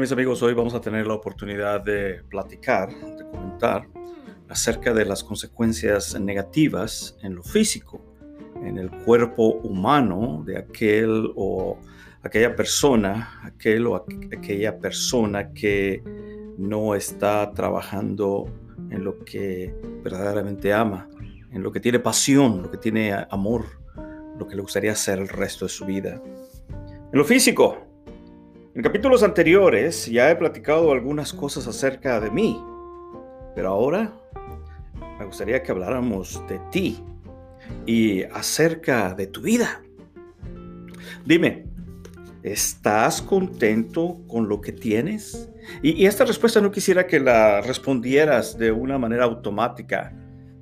Mis amigos, hoy vamos a tener la oportunidad de platicar, de comentar acerca de las consecuencias negativas en lo físico, en el cuerpo humano de aquel o aquella persona, aquel o aquella persona que no está trabajando en lo que verdaderamente ama, en lo que tiene pasión, lo que tiene amor, lo que le gustaría hacer el resto de su vida. En lo físico, en capítulos anteriores ya he platicado algunas cosas acerca de mí, pero ahora me gustaría que habláramos de ti y acerca de tu vida. Dime, ¿estás contento con lo que tienes? Y, esta respuesta no quisiera que la respondieras de una manera automática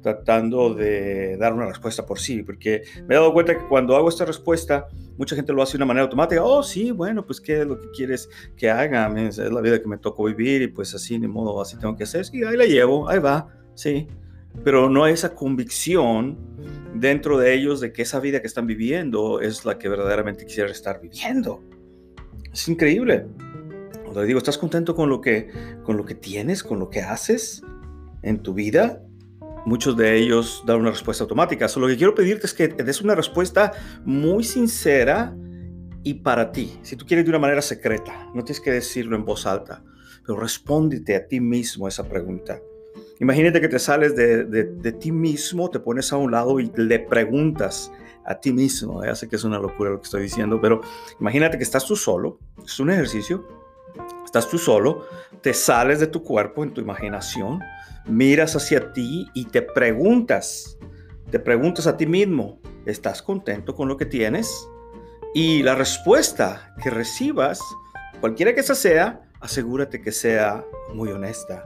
tratando de dar una respuesta por sí, porque me he dado cuenta que cuando hago esta respuesta, mucha gente lo hace de una manera automática. Oh, sí, bueno, pues qué es lo que quieres que haga, es la vida que me tocó vivir y pues así, ni modo, así tengo que hacer. Y ahí la llevo, ahí va, sí. Pero no hay esa convicción dentro de ellos de que esa vida que están viviendo es la que verdaderamente quisiera estar viviendo. Es increíble. Le digo, ¿estás contento con lo que, con lo que tienes, con lo que haces en tu vida? Muchos de ellos dan una respuesta automática. Solo lo que quiero pedirte es que des una respuesta muy sincera y para ti. Si tú quieres de una manera secreta, no tienes que decirlo en voz alta, pero respóndete a ti mismo esa pregunta. Imagínate que te sales de, de, ti mismo, te pones a un lado y le preguntas a ti mismo. Ya sé que es una locura lo que estoy diciendo, pero imagínate que estás tú solo, es un ejercicio, estás tú solo, te sales de tu cuerpo en tu imaginación, miras hacia ti y te preguntas, te preguntas a ti mismo, ¿estás contento con lo que tienes? Y la respuesta que recibas, cualquiera que sea, asegúrate que sea muy honesta,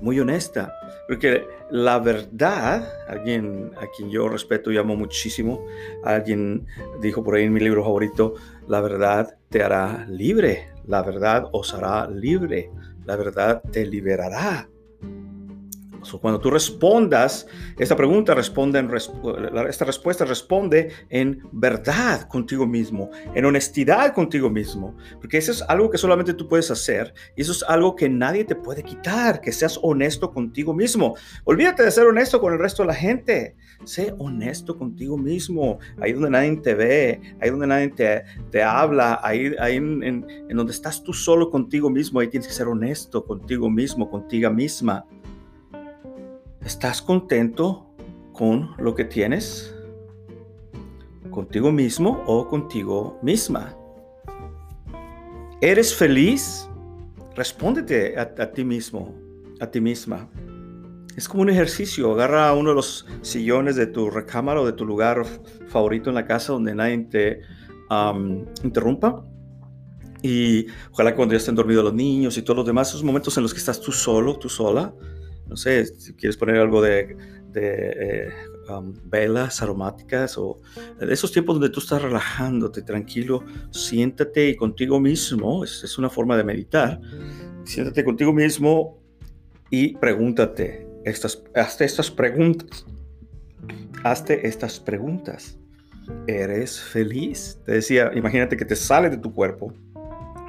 muy honesta, porque la verdad, alguien a quien yo respeto y amo muchísimo, alguien dijo por ahí en mi libro favorito, la verdad te hará libre, la verdad os hará libre, la verdad te liberará cuando tú respondas esta pregunta, responde en, esta respuesta responde en verdad contigo mismo, en honestidad contigo mismo, porque eso es algo que solamente tú puedes hacer y eso es algo que nadie te puede quitar, que seas honesto contigo mismo. Olvídate de ser honesto con el resto de la gente. Sé honesto contigo mismo, ahí donde nadie te ve, ahí donde nadie te, te habla, ahí, ahí en, en donde estás tú solo contigo mismo, ahí tienes que ser honesto contigo mismo, contigo misma. ¿Estás contento con lo que tienes? ¿Contigo mismo o contigo misma? ¿Eres feliz? Respóndete a, ti mismo, a ti misma. Es como un ejercicio. Agarra uno de los sillones de tu recámara o de tu lugar favorito en la casa donde nadie te interrumpa. Y ojalá cuando ya estén dormidos los niños y todos los demás, esos momentos en los que estás tú solo, tú sola, no sé, si quieres poner algo de, eh, um, velas aromáticas o de esos tiempos donde tú estás relajándote, tranquilo, siéntate contigo mismo, es, una forma de meditar, siéntate contigo mismo y pregúntate, estas, hazte estas preguntas, hazte estas preguntas. ¿Eres feliz? Te decía, imagínate que te sales de tu cuerpo,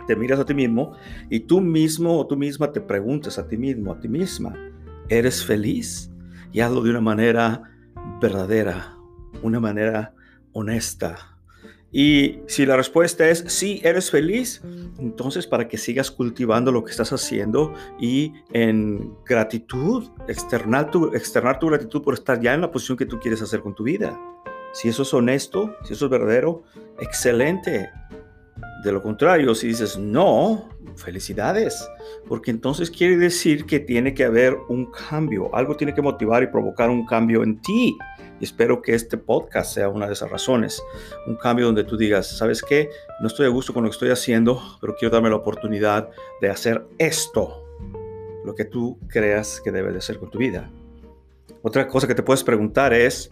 te miras a ti mismo y tú mismo o tú misma te preguntas a ti mismo, a ti misma, ¿Eres feliz? Y hazlo de una manera verdadera, una manera honesta. Y si la respuesta es sí, eres feliz, entonces para que sigas cultivando lo que estás haciendo y en gratitud, externar tu, externar tu gratitud por estar ya en la posición que tú quieres hacer con tu vida. Si eso es honesto, si eso es verdadero, excelente. De lo contrario, si dices no, felicidades, porque entonces quiere decir que tiene que haber un cambio, algo tiene que motivar y provocar un cambio en ti. Y espero que este podcast sea una de esas razones, un cambio donde tú digas, ¿sabes qué? No estoy a gusto con lo que estoy haciendo, pero quiero darme la oportunidad de hacer esto, lo que tú creas que debe de hacer con tu vida. Otra cosa que te puedes preguntar es,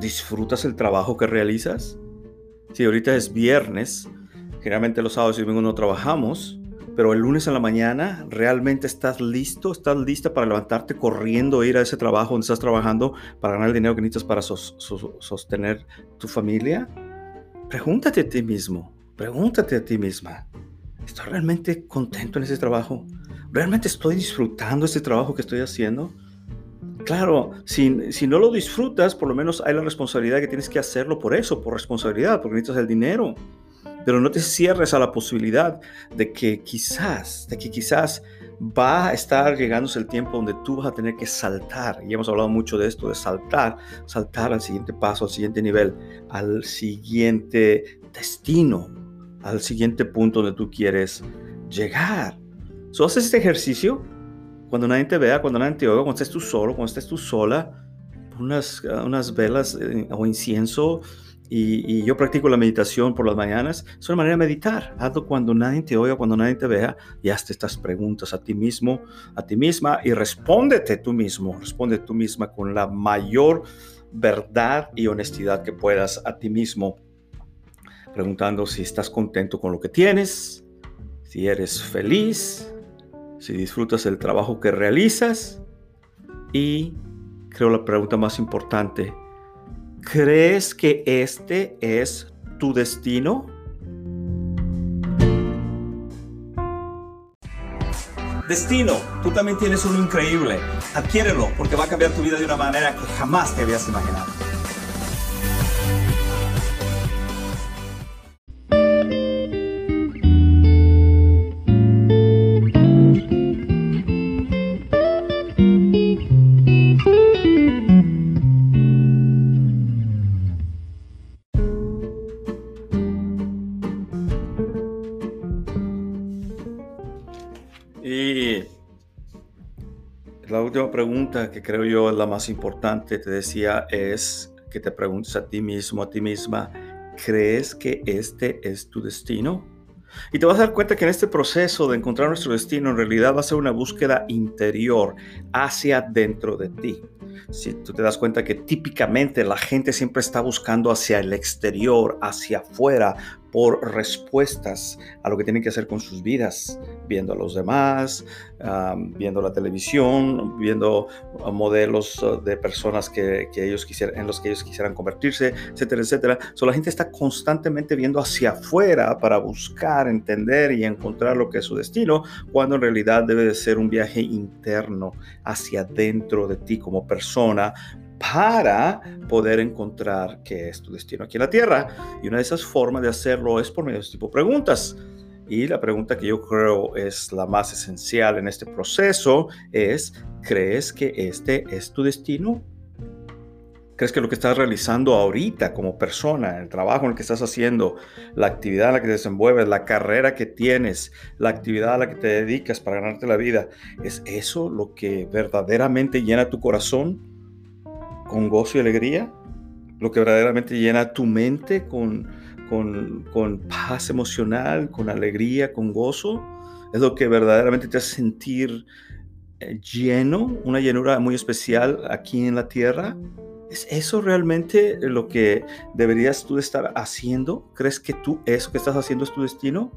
¿disfrutas el trabajo que realizas? Si ahorita es viernes, generalmente los sábados y domingos no trabajamos, pero el lunes en la mañana realmente estás listo, estás lista para levantarte corriendo, ir a ese trabajo donde estás trabajando para ganar el dinero que necesitas para sostener tu familia. Pregúntate a ti mismo, pregúntate a ti misma, ¿estoy realmente contento en ese trabajo? ¿Realmente estoy disfrutando este trabajo que estoy haciendo? Claro, si, si, no lo disfrutas, por lo menos hay la responsabilidad que tienes que hacerlo por eso, por responsabilidad, porque necesitas el dinero. Pero no te cierres a la posibilidad de que quizás, de que quizás va a estar llegándose el tiempo donde tú vas a tener que saltar. Y hemos hablado mucho de esto, de saltar, saltar al siguiente paso, al siguiente nivel, al siguiente destino, al siguiente punto donde tú quieres llegar. So, haces este ejercicio cuando nadie te vea, cuando nadie te oiga, cuando estés tú solo, cuando estés tú sola, unas, unas velas eh, o incienso y, yo practico la meditación por las mañanas. Es una manera de meditar. Hazlo cuando nadie te oiga, cuando nadie te vea y hazte estas preguntas a ti mismo, a ti misma y respóndete tú mismo, responde tú misma con la mayor verdad y honestidad que puedas a ti mismo, preguntando si estás contento con lo que tienes, si eres feliz, si disfrutas el trabajo que realizas y creo la pregunta más importante, ¿crees que este es tu destino? Destino, tú también tienes uno increíble. Adquiérelo porque va a cambiar tu vida de una manera que jamás te habías imaginado. Pregunta que creo yo es la más importante, te decía, es que te preguntes a ti mismo, a ti misma, ¿crees que este es tu destino? Y te vas a dar cuenta que en este proceso de encontrar nuestro destino, en realidad va a ser una búsqueda interior hacia dentro de ti. Si tú te das cuenta que típicamente la gente siempre está buscando hacia el exterior, hacia afuera, por respuestas a lo que tienen que hacer con sus vidas, viendo a los demás, viendo la televisión, viendo modelos uh, de personas que, ellos quisieran, en los que ellos quisieran convertirse, etcétera, etcétera. So, la gente está constantemente viendo hacia afuera para buscar, entender y encontrar lo que es su destino, cuando en realidad debe de ser un viaje interno hacia dentro de ti como persona para poder encontrar qué es tu destino aquí en la Tierra. Y una de esas formas de hacerlo es por medio de este tipo de preguntas. Y la pregunta que yo creo es la más esencial en este proceso es, ¿crees que este es tu destino? ¿Crees que lo que estás realizando ahorita como persona, el trabajo en el que estás haciendo, la actividad en la que te desenvuelves, la carrera que tienes, la actividad a la que te dedicas para ganarte la vida, es eso lo que verdaderamente llena tu corazón? Con gozo y alegría, lo que verdaderamente llena tu mente con, con, paz emocional, con alegría, con gozo, es lo que verdaderamente te hace sentir eh, lleno, una llenura muy especial aquí en la tierra. ¿Es eso realmente lo que deberías tú estar haciendo? ¿Crees que tú eso que estás haciendo es tu destino?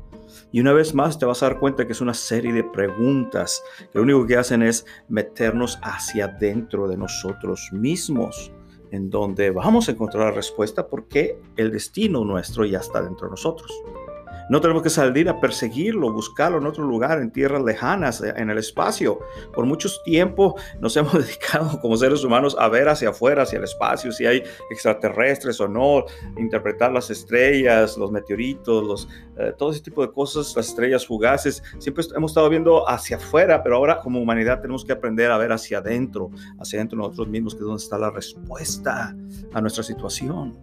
Y una vez más te vas a dar cuenta que es una serie de preguntas que lo único que hacen es meternos hacia dentro de nosotros mismos, en donde vamos a encontrar la respuesta porque el destino nuestro ya está dentro de nosotros. No tenemos que salir a perseguirlo, buscarlo en otro lugar, en tierras lejanas, eh, en el espacio. Por mucho tiempo nos hemos dedicado como seres humanos a ver hacia afuera, hacia el espacio, si hay extraterrestres o no, interpretar las estrellas, los meteoritos, los, eh, todo ese tipo de cosas, las estrellas fugaces. Siempre hemos estado viendo hacia afuera, pero ahora como humanidad tenemos que aprender a ver hacia adentro, hacia adentro de nosotros mismos, que es donde está la respuesta a nuestra situación.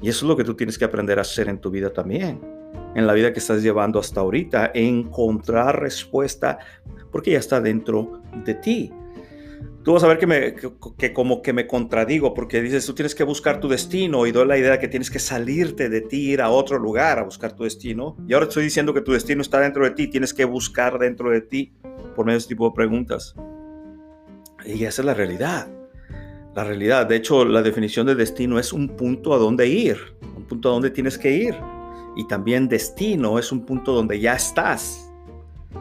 Y eso es lo que tú tienes que aprender a hacer en tu vida también en la vida que estás llevando hasta ahorita, encontrar respuesta porque ya está dentro de ti. Tú vas a ver que, me, como que me contradigo porque dices, tú tienes que buscar tu destino y doy la idea de que tienes que salirte de ti, ir a otro lugar a buscar tu destino. Y ahora estoy diciendo que tu destino está dentro de ti, tienes que buscar dentro de ti por medio de este tipo de preguntas. Y esa es la realidad. La realidad, de hecho, la definición de destino es un punto a donde ir, un punto a donde tienes que ir. Y también destino es un punto donde ya estás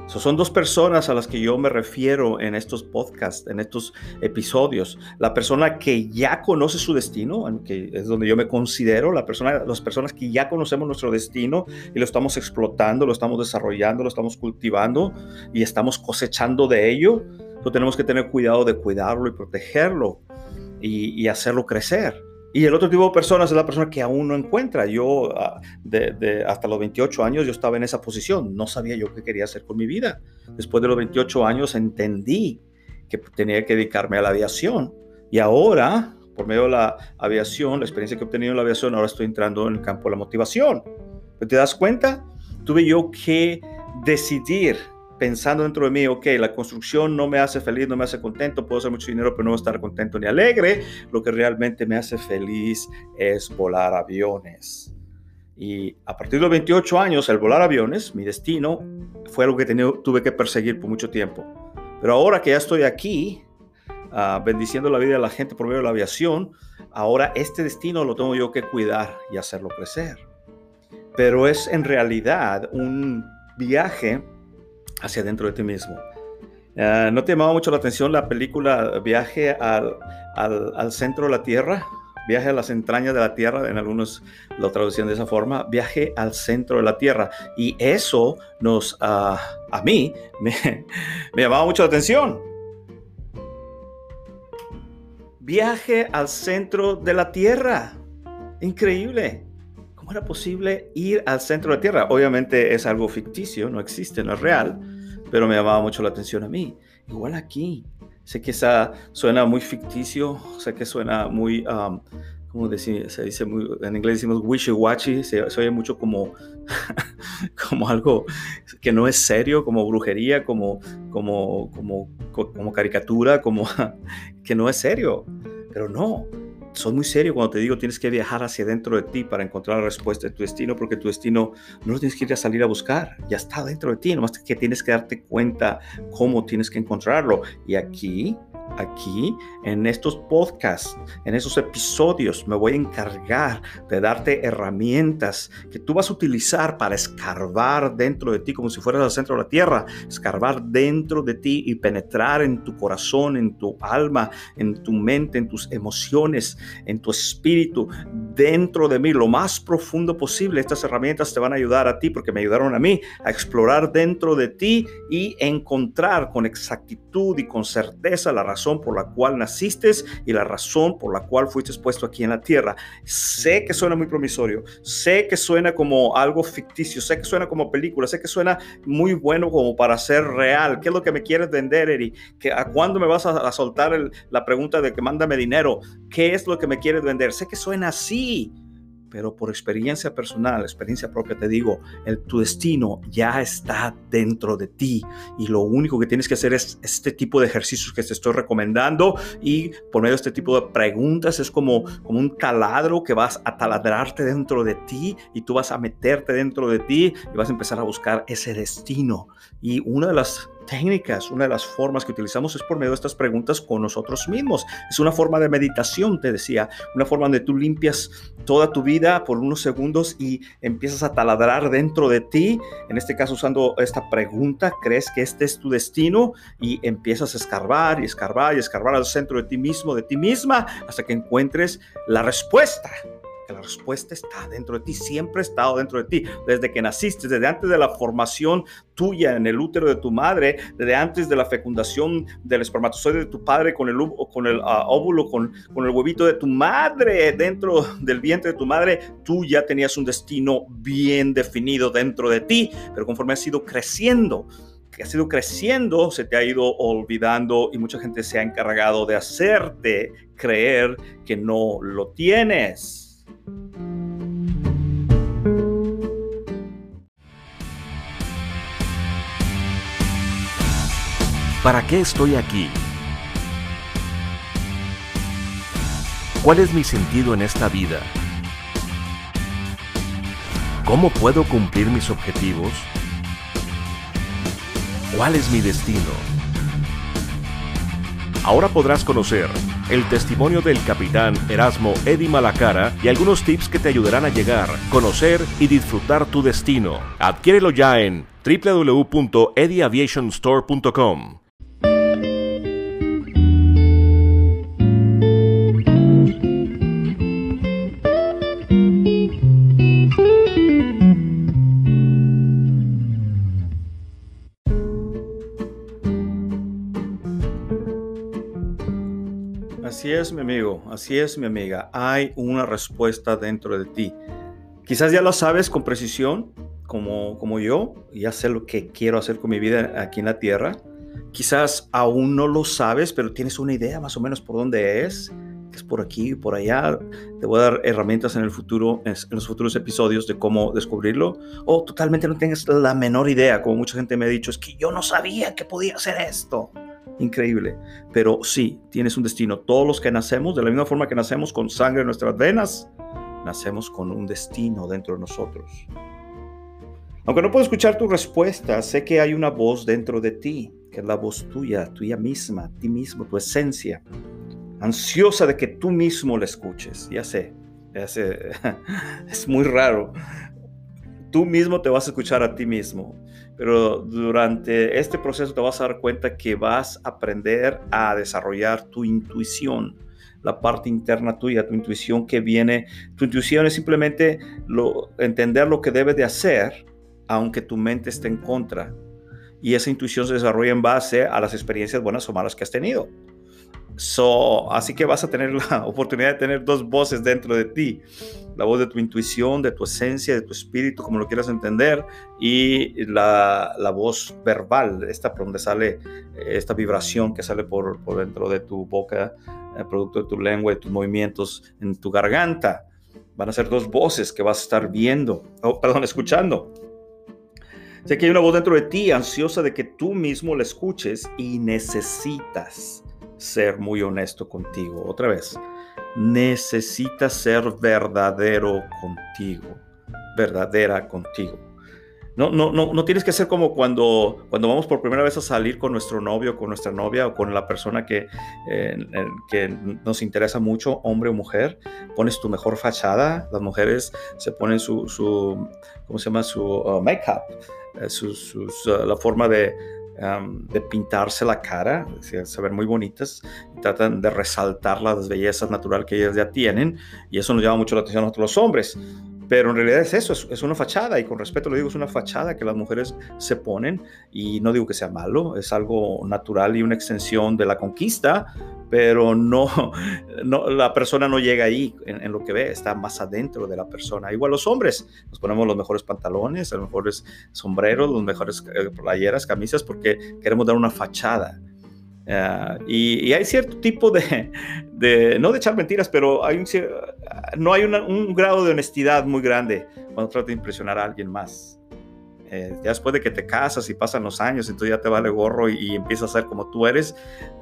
son dos personas a las que yo me refiero en estos podcasts, en estos episodios. La persona que ya conoce su destino, que es donde yo me considero, la persona, las personas que ya conocemos nuestro destino y lo estamos explotando, lo estamos desarrollando, lo estamos cultivando y estamos cosechando de ello. Entonces tenemos que tener cuidado de cuidarlo y protegerlo y hacerlo crecer. Y el otro tipo de personas es la persona que aún no encuentra. Yo, ah, de, hasta los 28 años, yo estaba en esa posición. No sabía yo qué quería hacer con mi vida. Después de los 28 años entendí que tenía que dedicarme a la aviación. Y ahora, por medio de la aviación, la experiencia que he obtenido en la aviación, ahora estoy entrando en el campo de la motivación. ¿Te das cuenta? Tuve yo que decidir pensando dentro de mí, ok, la construcción no me hace feliz, no me hace contento, puedo hacer mucho dinero, pero no voy a estar contento ni alegre. Lo que realmente me hace feliz es volar aviones. Y a partir de los 28 años, el volar aviones, mi destino, fue algo que tuve que perseguir por mucho tiempo. Pero ahora que ya estoy aquí, uh, bendiciendo la vida de la gente por medio de la aviación, ahora este destino lo tengo yo que cuidar y hacerlo crecer. Pero es en realidad un viaje hacia dentro de ti mismo. Ah, ¿No te llamaba mucho la atención la película Viaje al, al, centro de la Tierra? Viaje a las entrañas de la Tierra, en algunos lo traducían de esa forma, viaje al centro de la Tierra. Y eso nos, ah, a mí, me, me llamaba mucho la atención. Viaje al centro de la Tierra. Increíble. ¿Cómo era posible ir al centro de la Tierra? Obviamente es algo ficticio, no existe, no es real, pero me llamaba mucho la atención a mí. Igual aquí. Sé que esa suena muy ficticio, sé que suena muy, um, ¿cómo decir? Se dice muy, en inglés decimos wishy-washy, se, oye mucho como, como algo que no es serio, como brujería, como, como, como, como caricatura, como que no es serio. Pero no, soy muy serio cuando te digo tienes que viajar hacia dentro de ti para encontrar la respuesta de tu destino, porque tu destino no lo tienes que ir a salir a buscar, ya está dentro de ti, nomás que tienes que darte cuenta cómo tienes que encontrarlo. Y aquí aquí en estos podcasts, en esos episodios, me voy a encargar de darte herramientas que tú vas a utilizar para escarbar dentro de ti como si fueras al centro de la tierra, escarbar dentro de ti y penetrar en tu corazón, en tu alma, en tu mente, en tus emociones, en tu espíritu, dentro de mí, lo más profundo posible. Estas herramientas te van a ayudar a ti porque me ayudaron a mí a explorar dentro de ti y encontrar con exactitud y con certeza la razón por la cual naciste y la razón por la cual fuiste puesto aquí en la tierra. Sé que suena muy promisorio, sé que suena como algo ficticio, sé que suena como película, sé que suena muy bueno como para ser real. ¿Qué es lo que me quieres vender, Eri? ¿Que, ¿A cuándo me vas a, soltar la pregunta de que mándame dinero? ¿Qué es lo que me quieres vender? Sé que suena así pero por experiencia personal, experiencia propia, te digo, el, tu destino ya está dentro de ti y lo único que tienes que hacer es este tipo de ejercicios que te estoy recomendando y por medio de este tipo de preguntas es como, como un taladro que vas a taladrarte dentro de ti y tú vas a meterte dentro de ti y vas a empezar a buscar ese destino. Y una de las técnicas, una de las formas que utilizamos es por medio de estas preguntas con nosotros mismos. Es una forma de meditación, te decía, una forma donde tú limpias toda tu vida por unos segundos y empiezas a taladrar dentro de ti, en este caso usando esta pregunta, ¿crees que este es tu destino? Y empiezas a escarbar y escarbar y escarbar al centro de ti mismo, de ti misma, hasta que encuentres la respuesta que la respuesta está dentro de ti, siempre ha estado dentro de ti, desde que naciste, desde antes de la formación tuya en el útero de tu madre, desde antes de la fecundación del espermatozoide de tu padre con el, con el ah, óvulo, con, con el huevito de tu madre dentro del vientre de tu madre, tú ya tenías un destino bien definido dentro de ti, pero conforme has ido creciendo, que has ido creciendo, se te ha ido olvidando y mucha gente se ha encargado de hacerte creer que no lo tienes. ¿Para qué estoy aquí? ¿Cuál es mi sentido en esta vida? ¿Cómo puedo cumplir mis objetivos? ¿Cuál es mi destino? Ahora podrás conocer el testimonio del capitán Erasmo Eddy Malacara y algunos tips que te ayudarán a llegar, conocer y disfrutar tu destino. Adquiérelo ya en www.edyaviationstore.com. es, mi amigo, así es, mi amiga. Hay una respuesta dentro de ti. Quizás ya lo sabes con precisión, como, como yo, ya sé lo que quiero hacer con mi vida aquí en la tierra. Quizás aún no lo sabes, pero tienes una idea más o menos por dónde es, es por aquí y por allá. Te voy a dar herramientas en el futuro, en los futuros episodios de cómo descubrirlo. O totalmente no tengas la menor idea, como mucha gente me ha dicho, es que yo no sabía que podía hacer esto increíble. Pero sí, tienes un destino. Todos los que nacemos, de la misma forma que nacemos con sangre en nuestras venas, nacemos con un destino dentro de nosotros. Aunque no puedo escuchar tu respuesta, sé que hay una voz dentro de ti, que es la voz tuya, tuya misma, ti mismo, tu esencia, ansiosa de que tú mismo la escuches. Ya sé, ya sé, es muy raro. Tú mismo te vas a escuchar a ti mismo pero durante este proceso te vas a dar cuenta que vas a aprender a desarrollar tu intuición, la parte interna tuya, tu intuición que viene. Tu intuición es simplemente lo, entender lo que debes de hacer, aunque tu mente esté en contra. Y esa intuición se desarrolla en base a las experiencias buenas o malas que has tenido. So, así que vas a tener la oportunidad de tener dos voces dentro de ti. La voz de tu intuición, de tu esencia, de tu espíritu, como lo quieras entender, y la, la voz verbal, esta por donde sale esta vibración que sale por, por dentro de tu boca, el eh, producto de tu lengua, de tus movimientos en tu garganta. Van a ser dos voces que vas a estar viendo, oh, perdón, escuchando. Sé que hay una voz dentro de ti ansiosa de que tú mismo la escuches y necesitas ser muy honesto contigo. Otra vez, necesitas ser verdadero contigo, verdadera contigo. No, no, no, no tienes que ser como cuando, cuando vamos por primera vez a salir con nuestro novio, con nuestra novia o con la persona que, que nos interesa mucho, hombre o mujer. Pones tu mejor fachada. Las mujeres se ponen su, su ¿cómo se llama? Su uh, make-up, eh, uh, la forma de, de pintarse la cara, se ven muy bonitas, tratan de resaltar las bellezas natural que ellas ya tienen, y eso nos llama mucho la atención a nosotros los hombres. Pero en realidad es eso, es, una fachada y con respeto lo digo, es una fachada que las mujeres se ponen y no digo que sea malo, es algo natural y una extensión de la conquista, pero no, no la persona no llega ahí en, lo que ve, está más adentro de la persona. Igual los hombres, nos ponemos los mejores pantalones, los mejores sombreros, los mejores eh, playeras, camisas, porque queremos dar una fachada. Ah, y, hay cierto tipo de, de, no de echar mentiras, pero hay un, no hay un grado de honestidad muy grande cuando tratas de impresionar a alguien más. Eh, ya después de que te casas y pasan los años, entonces ya te vale gorro y, empiezas a ser como tú eres,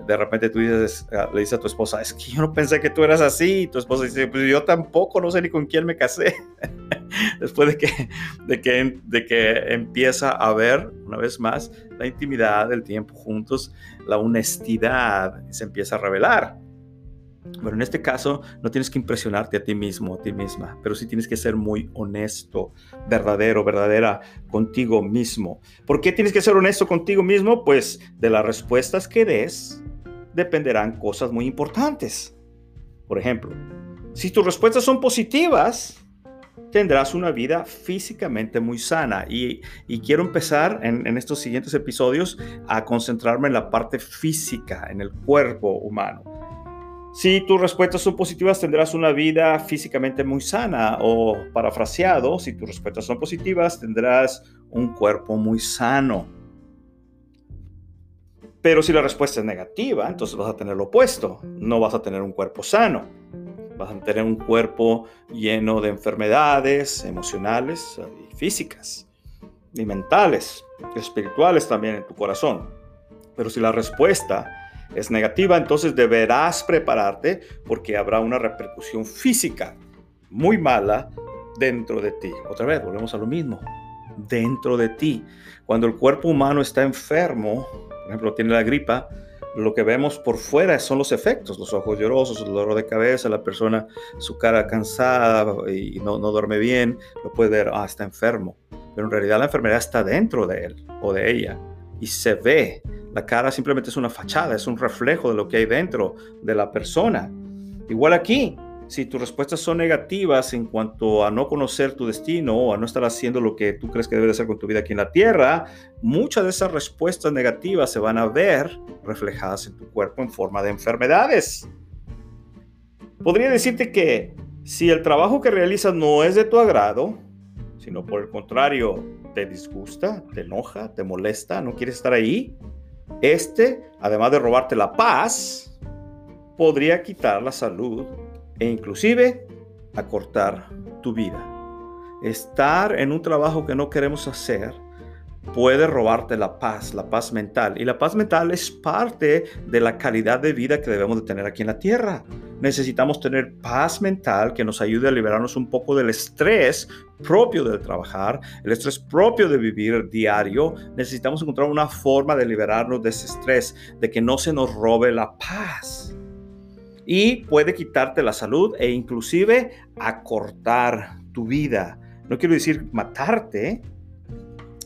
de repente tú dices, ah, le dices a tu esposa, es que yo no pensé que tú eras así, y tu esposa dice, pues yo tampoco, no sé ni con quién me casé. después de que, de, que, de que empieza a ver, una vez más, la intimidad, el tiempo juntos, la honestidad se empieza a revelar. Bueno, en este caso no tienes que impresionarte a ti mismo, a ti misma, pero sí tienes que ser muy honesto, verdadero, verdadera contigo mismo. ¿Por qué tienes que ser honesto contigo mismo? Pues de las respuestas que des dependerán cosas muy importantes. Por ejemplo, si tus respuestas son positivas, tendrás una vida físicamente muy sana. Y, quiero empezar en, en estos siguientes episodios a concentrarme en la parte física, en el cuerpo humano. Si tus respuestas son positivas, tendrás una vida físicamente muy sana. O parafraseado, si tus respuestas son positivas, tendrás un cuerpo muy sano. Pero si la respuesta es negativa, entonces vas a tener lo opuesto. No vas a tener un cuerpo sano. Vas a tener un cuerpo lleno de enfermedades emocionales y físicas, y mentales, espirituales también en tu corazón. Pero si la respuesta es negativa, entonces deberás prepararte porque habrá una repercusión física muy mala dentro de ti. Otra vez, volvemos a lo mismo. Dentro de ti. Cuando el cuerpo humano está enfermo, por ejemplo, tiene la gripa, lo que vemos por fuera son los efectos, los ojos llorosos, el dolor de cabeza, la persona, su cara cansada y no, no duerme bien, lo puede ver, ah, está enfermo. Pero en realidad la enfermedad está dentro de él o de ella y se ve. La cara simplemente es una fachada, es un reflejo de lo que hay dentro de la persona. Igual aquí, si tus respuestas son negativas en cuanto a no conocer tu destino o a no estar haciendo lo que tú crees que debe hacer con tu vida aquí en la tierra, muchas de esas respuestas negativas se van a ver reflejadas en tu cuerpo en forma de enfermedades. Podría decirte que si el trabajo que realizas no es de tu agrado, sino por el contrario, te disgusta, te enoja, te molesta, no quieres estar ahí, este, además de robarte la paz, podría quitar la salud e inclusive acortar tu vida. Estar en un trabajo que no queremos hacer puede robarte la paz, la paz mental. Y la paz mental es parte de la calidad de vida que debemos de tener aquí en la tierra. Necesitamos tener paz mental que nos ayude a liberarnos un poco del estrés propio del trabajar, el estrés propio de vivir diario. Necesitamos encontrar una forma de liberarnos de ese estrés, de que no se nos robe la paz y puede quitarte la salud e inclusive acortar tu vida. No quiero decir matarte,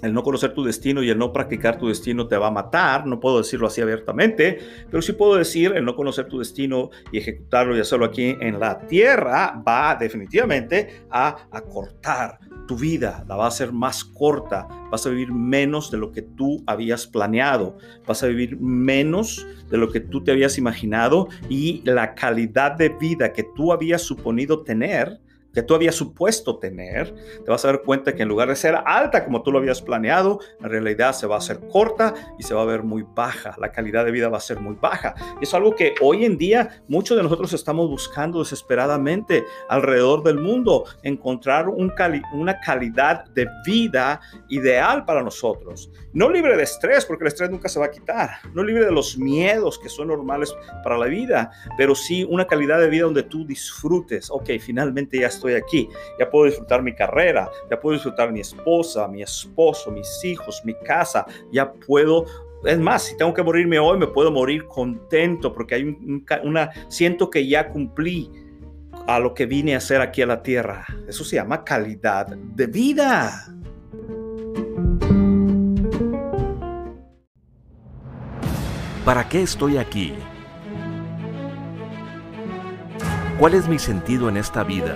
el no conocer tu destino y el no practicar tu destino te va a matar, no puedo decirlo así abiertamente, pero sí puedo decir el no conocer tu destino y ejecutarlo y hacerlo aquí en la tierra va definitivamente a acortar tu vida, la va a hacer más corta, vas a vivir menos de lo que tú habías planeado, vas a vivir menos de lo que tú te habías imaginado y la calidad de vida que tú habías suponido tener que tú habías supuesto tener, te vas a dar cuenta que en lugar de ser alta como tú lo habías planeado, en realidad se va a hacer corta y se va a ver muy baja. La calidad de vida va a ser muy baja. Y es algo que hoy en día muchos de nosotros estamos buscando desesperadamente alrededor del mundo, encontrar un una calidad de vida ideal para nosotros. No libre de estrés, porque el estrés nunca se va a quitar. No libre de los miedos que son normales para la vida, pero sí una calidad de vida donde tú disfrutes. Ok, finalmente ya estoy aquí, ya puedo disfrutar mi carrera, ya puedo disfrutar mi esposa, mi esposo, mis hijos, mi casa, ya puedo es más, si tengo que morirme hoy, me puedo morir contento porque hay una, siento que ya cumplí a lo que vine a hacer aquí a la tierra. Eso se llama calidad de vida. ¿Para qué estoy aquí? ¿Cuál es mi sentido en esta vida?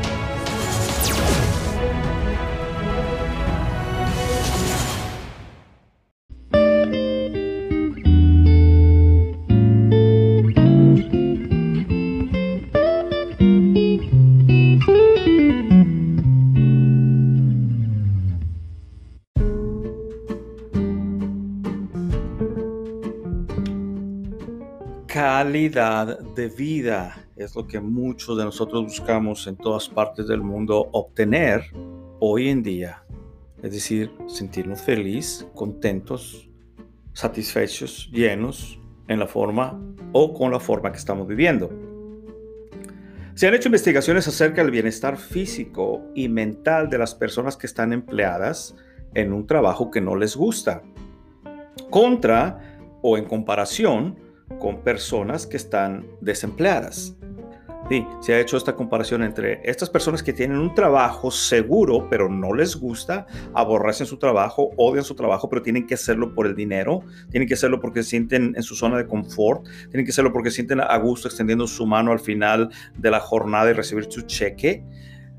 De vida es lo que muchos de nosotros buscamos en todas partes del mundo obtener hoy en día. Es decir, sentirnos felices, contentos, satisfechos, llenos en la forma o con la forma que estamos viviendo. Se han hecho investigaciones acerca del bienestar físico y mental de las personas que están empleadas en un trabajo que no les gusta, contra o en comparación con personas que están desempleadas. Sí, se ha hecho esta comparación entre estas personas que tienen un trabajo seguro, pero no les gusta, aborrecen su trabajo, odian su trabajo, pero tienen que hacerlo por el dinero, tienen que hacerlo porque se sienten en su zona de confort, tienen que hacerlo porque se sienten a gusto extendiendo su mano al final de la jornada y recibir su cheque.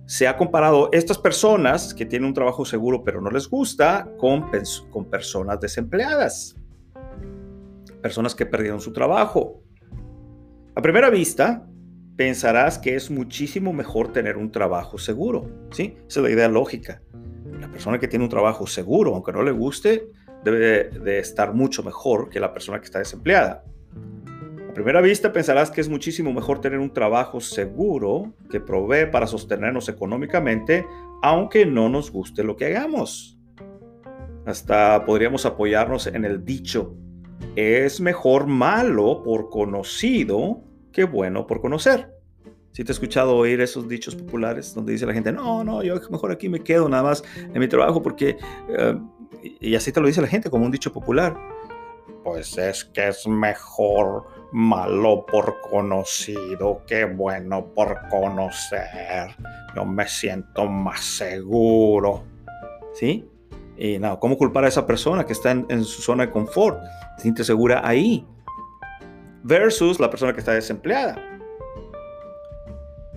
Se ha comparado estas personas que tienen un trabajo seguro, pero no les gusta, con, con personas desempleadas personas que perdieron su trabajo. A primera vista, pensarás que es muchísimo mejor tener un trabajo seguro. ¿sí? Esa es la idea lógica. La persona que tiene un trabajo seguro, aunque no le guste, debe de estar mucho mejor que la persona que está desempleada. A primera vista pensarás que es muchísimo mejor tener un trabajo seguro que provee para sostenernos económicamente, aunque no nos guste lo que hagamos. Hasta podríamos apoyarnos en el dicho, es mejor malo por conocido que bueno por conocer. Si te he escuchado oír esos dichos populares donde dice la gente, no, no, yo mejor aquí me quedo nada más en mi trabajo porque, eh, y así te lo dice la gente como un dicho popular, pues es que es mejor malo por conocido que bueno por conocer. Yo me siento más seguro. ¿Sí? No, ¿cómo culpar a esa persona que está en, en su zona de confort? Se siente segura ahí. Versus la persona que está desempleada.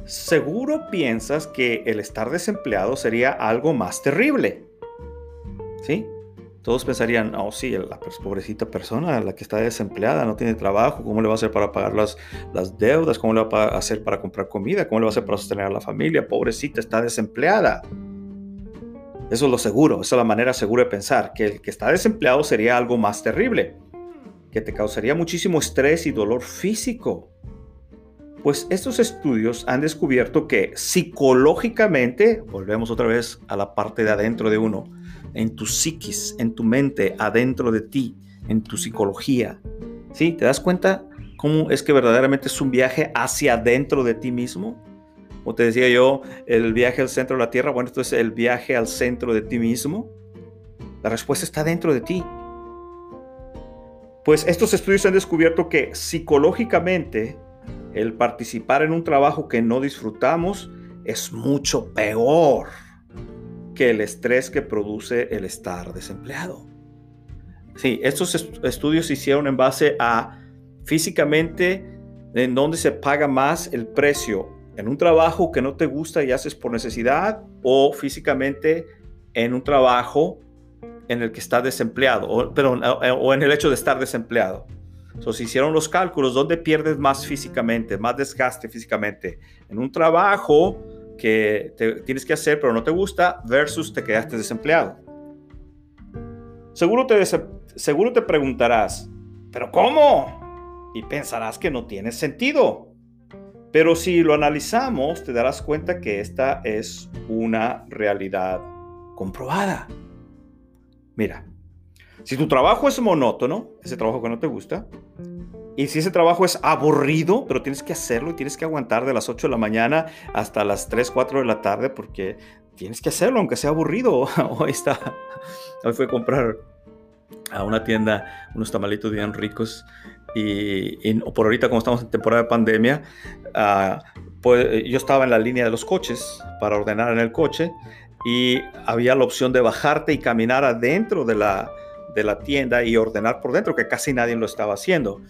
Seguro piensas que el estar desempleado sería algo más terrible. ¿Sí? Todos pensarían, oh sí, la pobrecita persona, la que está desempleada, no tiene trabajo, ¿cómo le va a hacer para pagar las, las deudas? ¿Cómo le va a hacer para comprar comida? ¿Cómo le va a hacer para sostener a la familia? Pobrecita, está desempleada. Eso es lo seguro, esa es la manera segura de pensar, que el que está desempleado sería algo más terrible, que te causaría muchísimo estrés y dolor físico. Pues estos estudios han descubierto que psicológicamente, volvemos otra vez a la parte de adentro de uno, en tu psiquis, en tu mente, adentro de ti, en tu psicología. ¿Sí? ¿Te das cuenta cómo es que verdaderamente es un viaje hacia adentro de ti mismo? Como te decía yo, el viaje al centro de la Tierra, bueno, esto es el viaje al centro de ti mismo. La respuesta está dentro de ti. Pues estos estudios han descubierto que psicológicamente el participar en un trabajo que no disfrutamos es mucho peor que el estrés que produce el estar desempleado. Sí, estos estudios se hicieron en base a físicamente en dónde se paga más el precio, en un trabajo que no te gusta y haces por necesidad o físicamente en un trabajo en el que estás desempleado, o, o en el hecho de estar desempleado. Entonces, hicieron los cálculos, ¿dónde pierdes más físicamente, más desgaste físicamente? En un trabajo que tienes que hacer pero no te gusta versus te quedaste desempleado. Seguro te, seguro te preguntarás, ¿pero cómo? Y pensarás que no tiene sentido. Pero si lo analizamos, te darás cuenta que esta es una realidad comprobada. Mira, si tu trabajo es monótono, ese trabajo que no te gusta, y si ese trabajo es aburrido, pero tienes que hacerlo y tienes que aguantar de las 8 de la mañana hasta las 3, 4 de la tarde porque tienes que hacerlo, aunque sea aburrido. Hoy, está, hoy fui a comprar a una tienda unos tamalitos bien ricos y, por ahorita como estamos en temporada de pandemia, uh, yo estaba en la línea de los coches para ordenar en el coche y había la opción de bajarte y caminar adentro de la, de la tienda y ordenar por dentro, que casi nadie lo estaba haciendo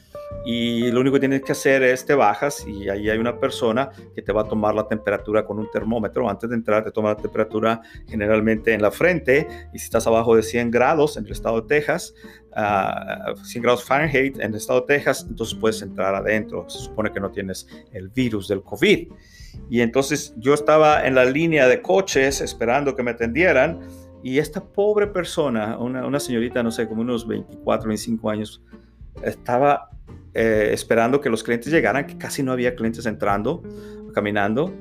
y lo único que tienes que hacer es te bajas y ahí hay una persona que te va a tomar la temperatura con un termómetro. Antes de entrar te toma la temperatura generalmente en la frente y si estás abajo de 100 grados en el estado de Texas, 100 ah, grados Fahrenheit en el estado de Texas, entonces puedes entrar adentro. Se supone que no tienes el virus del COVID. Y entonces yo estaba en la línea de coches esperando que me atendieran y esta pobre persona, una, una señorita, no sé, como unos 24, 25 años, estaba eh, esperando que los clientes llegaran, que casi no había clientes entrando, caminando,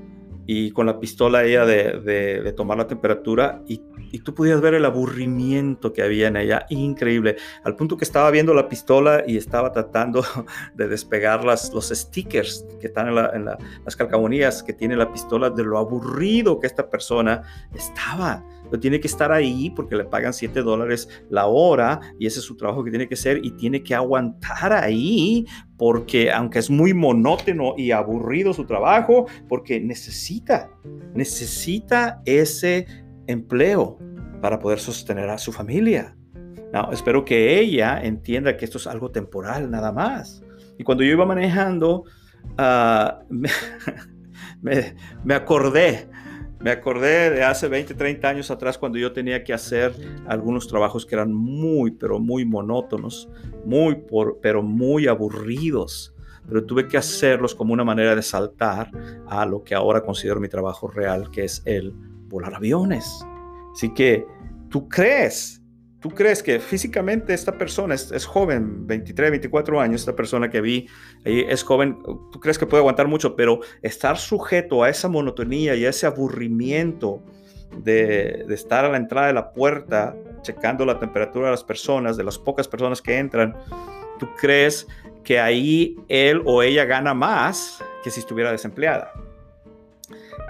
y con la pistola ella de, tomar la temperatura, y, tú podías ver el aburrimiento que había en ella, increíble, al punto que estaba viendo la pistola y estaba tratando de despegar las, los stickers que están en, las calcamonías que tiene la pistola, de lo aburrido que esta persona estaba tiene que estar ahí porque le pagan 7 dólares la hora y ese es su trabajo que tiene que hacer y tiene que aguantar ahí porque aunque es muy monótono y aburrido su trabajo, porque necesita, necesita ese empleo para poder sostener a su familia. Espero que ella entienda que esto es algo temporal nada más. Y cuando yo iba manejando, ah, me, me acordé me acordé de hace 20, 30 años atrás cuando yo tenía que hacer algunos trabajos que eran muy, pero muy monótonos, muy, por, pero muy aburridos, pero tuve que hacerlos como una manera de saltar a lo que ahora considero mi trabajo real, que es el volar aviones. Así que tú crees, tú crees que físicamente esta persona es, joven, 23, 24 años, esta persona que vi ahí es joven, tú crees que puede aguantar mucho, pero estar sujeto a esa monotonía y a ese aburrimiento de, de estar a la entrada de la puerta checando la temperatura de las personas, de las pocas personas que entran, tú crees que ahí él o ella gana más que si estuviera desempleada.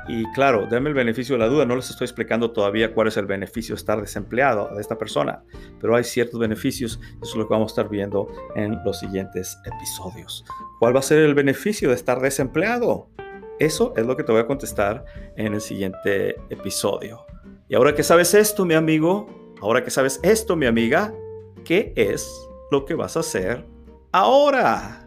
Y claro, denme el beneficio de la duda, no les estoy explicando todavía cuál es el beneficio de estar desempleado de esta persona, pero hay ciertos beneficios, eso es lo que vamos a estar viendo en los siguientes episodios. ¿Cuál va a ser el beneficio de estar desempleado? Eso es lo que te voy a contestar en el siguiente episodio. Y ahora que sabes esto, mi amigo, ahora que sabes esto, mi amiga, ¿qué es lo que vas a hacer ahora?